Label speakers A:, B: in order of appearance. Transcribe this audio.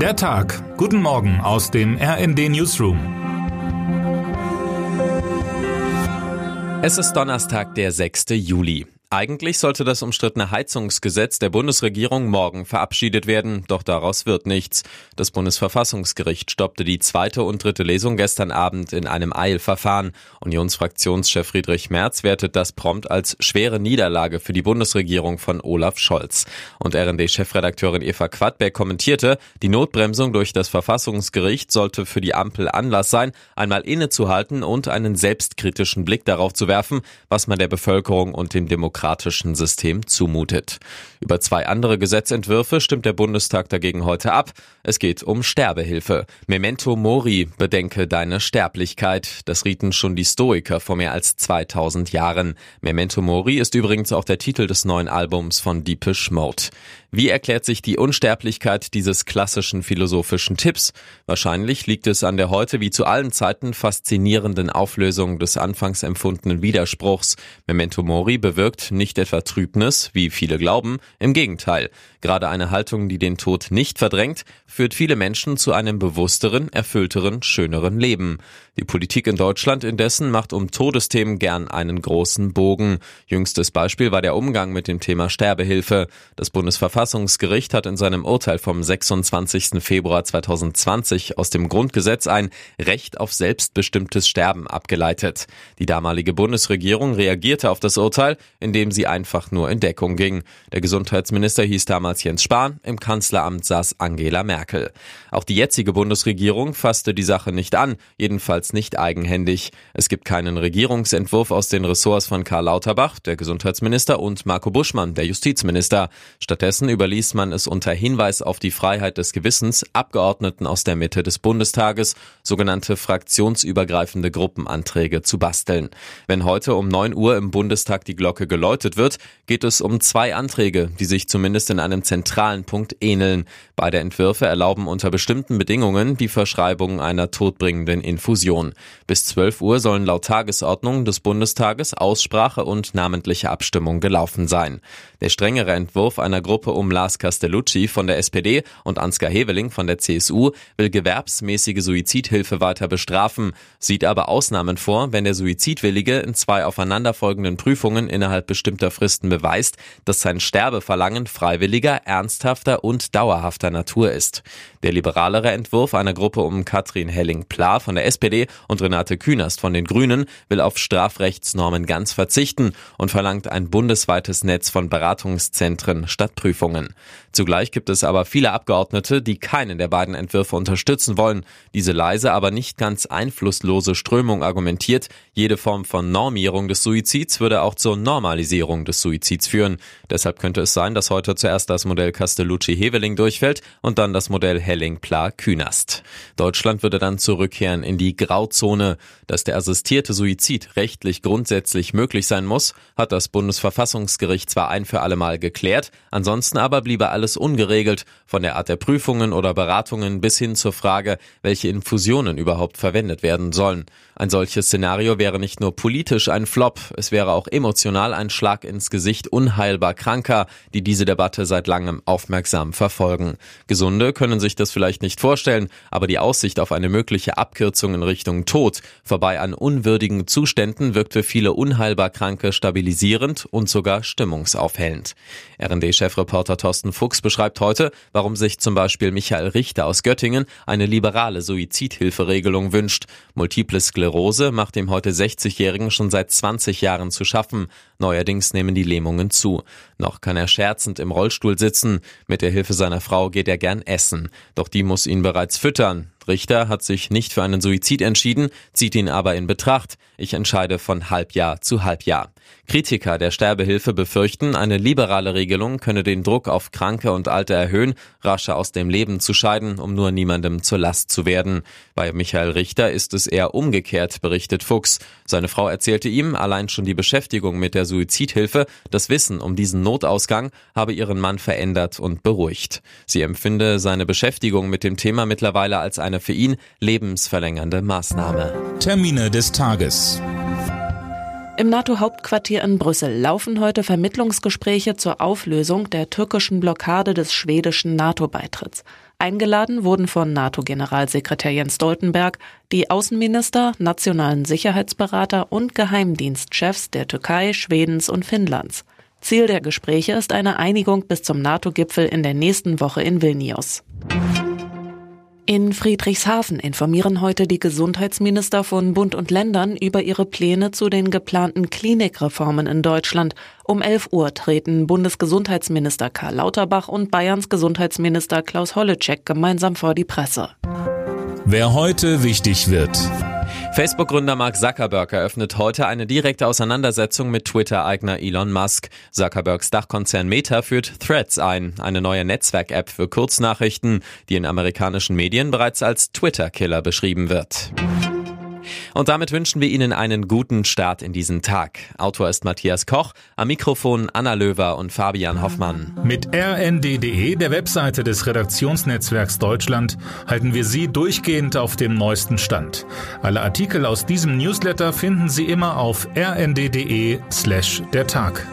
A: Der Tag. Guten Morgen aus dem RND Newsroom.
B: Es ist Donnerstag, der 6. Juli. Eigentlich sollte das umstrittene Heizungsgesetz der Bundesregierung morgen verabschiedet werden, doch daraus wird nichts. Das Bundesverfassungsgericht stoppte die zweite und dritte Lesung gestern Abend in einem Eilverfahren. Unionsfraktionschef Friedrich Merz wertet das prompt als schwere Niederlage für die Bundesregierung von Olaf Scholz. Und RND-Chefredakteurin Eva Quadbeck kommentierte, die Notbremsung durch das Verfassungsgericht sollte für die Ampel Anlass sein, einmal innezuhalten und einen selbstkritischen Blick darauf zu werfen, was man der Bevölkerung und dem Demokraten demokratischen System zumutet. Über zwei andere Gesetzentwürfe stimmt der Bundestag dagegen heute ab. Es geht um Sterbehilfe. Memento Mori, bedenke deine Sterblichkeit. Das rieten schon die Stoiker vor mehr als 2000 Jahren. Memento Mori ist übrigens auch der Titel des neuen Albums von Deepish Mode. Wie erklärt sich die Unsterblichkeit dieses klassischen philosophischen Tipps? Wahrscheinlich liegt es an der heute wie zu allen Zeiten faszinierenden Auflösung des anfangs empfundenen Widerspruchs. Memento Mori bewirkt nicht etwa Trübnis, wie viele glauben, im Gegenteil. Gerade eine Haltung, die den Tod nicht verdrängt, führt viele Menschen zu einem bewussteren, erfüllteren, schöneren Leben. Die Politik in Deutschland indessen macht um Todesthemen gern einen großen Bogen. Jüngstes Beispiel war der Umgang mit dem Thema Sterbehilfe. Das Bundesverfassungsgericht hat in seinem Urteil vom 26. Februar 2020 aus dem Grundgesetz ein Recht auf selbstbestimmtes Sterben abgeleitet. Die damalige Bundesregierung reagierte auf das Urteil, indem sie einfach nur in Deckung ging. Der Gesundheitsminister hieß damals Jens Spahn, im Kanzleramt saß Angela Merkel. Auch die jetzige Bundesregierung fasste die Sache nicht an, jedenfalls nicht eigenhändig. Es gibt keinen Regierungsentwurf aus den Ressorts von Karl Lauterbach, der Gesundheitsminister, und Marco Buschmann, der Justizminister. Stattdessen überließ man es unter Hinweis auf die Freiheit des Gewissens Abgeordneten aus der Mitte des Bundestages, sogenannte fraktionsübergreifende Gruppenanträge zu basteln. Wenn heute um 9 Uhr im Bundestag die Glocke geläutet wird, geht es um zwei Anträge, die sich zumindest in einem zentralen Punkt ähneln. Beide Entwürfe erlauben unter bestimmten Bedingungen die Verschreibung einer todbringenden Infusion. Bis 12 Uhr sollen laut Tagesordnung des Bundestages Aussprache und namentliche Abstimmung gelaufen sein. Der strengere Entwurf einer Gruppe um Lars Castellucci von der SPD und Ansgar Heveling von der CSU will gewerbsmäßige Suizidhilfe weiter bestrafen, sieht aber Ausnahmen vor, wenn der Suizidwillige in zwei aufeinanderfolgenden Prüfungen innerhalb bestimmter Fristen beweist, dass sein Sterbeverlangen freiwilliger, ernsthafter und dauerhafter Natur ist. Der liberalere Entwurf einer Gruppe um Katrin Helling-Pla von der SPD und Renate Künast von den Grünen will auf Strafrechtsnormen ganz verzichten und verlangt ein bundesweites Netz von Beratungszentren statt Prüfungen. Zugleich gibt es aber viele Abgeordnete, die keinen der beiden Entwürfe unterstützen wollen. Diese leise, aber nicht ganz einflusslose Strömung argumentiert, jede Form von Normierung des Suizids würde auch zur Normalisierung des Suizids führen. Deshalb könnte es sein, dass heute zuerst das Modell Castellucci-Heveling durchfällt und dann das Modell Helling-Pla-Künast. Deutschland würde dann zurückkehren in die Grauzone. Dass der assistierte Suizid rechtlich grundsätzlich möglich sein muss, hat das Bundesverfassungsgericht zwar ein für alle Mal geklärt, ansonsten aber bliebe alles ungeregelt, von der Art der Prüfungen oder Beratungen bis hin zur Frage, welche Infusionen überhaupt verwendet werden sollen. Ein solches Szenario wäre nicht nur politisch ein Flop, es wäre auch emotional ein Schlag ins Gesicht unheilbar Kranker, die diese Debatte seit langem aufmerksam verfolgen. Gesunde können sich das vielleicht nicht vorstellen, aber die Aussicht auf eine mögliche Abkürzung in Richtung Tod vorbei an unwürdigen Zuständen wirkt für viele unheilbar Kranke stabilisierend und sogar stimmungsaufhellend. RND-Chefreporter Thorsten Fuchs beschreibt heute, warum sich zum Beispiel Michael Richter aus Göttingen eine liberale Suizidhilferegelung wünscht. Multiple Sklerose macht dem heute 60-Jährigen schon seit 20 Jahren zu schaffen. Neuerdings nehmen die Lähmungen zu. Noch kann er scherzend im Rollstuhl sitzen. Mit der Hilfe seiner Frau geht er gern essen. Doch die muss ihn bereits füttern. Richter hat sich nicht für einen Suizid entschieden, zieht ihn aber in Betracht. Ich entscheide von Halbjahr zu Halbjahr. Kritiker der Sterbehilfe befürchten, eine liberale Regelung könne den Druck auf Kranke und Alte erhöhen, rascher aus dem Leben zu scheiden, um nur niemandem zur Last zu werden. Bei Michael Richter ist es eher umgekehrt, berichtet Fuchs. Seine Frau erzählte ihm, allein schon die Beschäftigung mit der Suizidhilfe, das Wissen um diesen Notausgang habe ihren Mann verändert und beruhigt. Sie empfinde seine Beschäftigung mit dem Thema mittlerweile als eine für ihn, lebensverlängernde Maßnahme.
A: Termine des Tages.
C: Im NATO-Hauptquartier in Brüssel laufen heute Vermittlungsgespräche zur Auflösung der türkischen Blockade des schwedischen NATO-Beitritts. Eingeladen wurden von NATO-Generalsekretär Jens Stoltenberg die Außenminister, nationalen Sicherheitsberater und Geheimdienstchefs der Türkei, Schwedens und Finnlands. Ziel der Gespräche ist eine Einigung bis zum NATO-Gipfel in der nächsten Woche in Vilnius. In Friedrichshafen informieren heute die Gesundheitsminister von Bund und Ländern über ihre Pläne zu den geplanten Klinikreformen in Deutschland. Um 11 Uhr treten Bundesgesundheitsminister Karl Lauterbach und Bayerns Gesundheitsminister Klaus Holleczek gemeinsam vor die Presse.
A: Wer heute wichtig wird.
B: Facebook-Gründer Mark Zuckerberg eröffnet heute eine direkte Auseinandersetzung mit Twitter-Eigner Elon Musk. Zuckerbergs Dachkonzern Meta führt Threads ein, eine neue Netzwerk-App für Kurznachrichten, die in amerikanischen Medien bereits als Twitter-Killer beschrieben wird. Und damit wünschen wir Ihnen einen guten Start in diesen Tag. Autor ist Matthias Koch, am Mikrofon Anna Löwer und Fabian Hoffmann.
A: Mit rnd.de, der Webseite des Redaktionsnetzwerks Deutschland, halten wir Sie durchgehend auf dem neuesten Stand. Alle Artikel aus diesem Newsletter finden Sie immer auf rnd.de slash der Tag.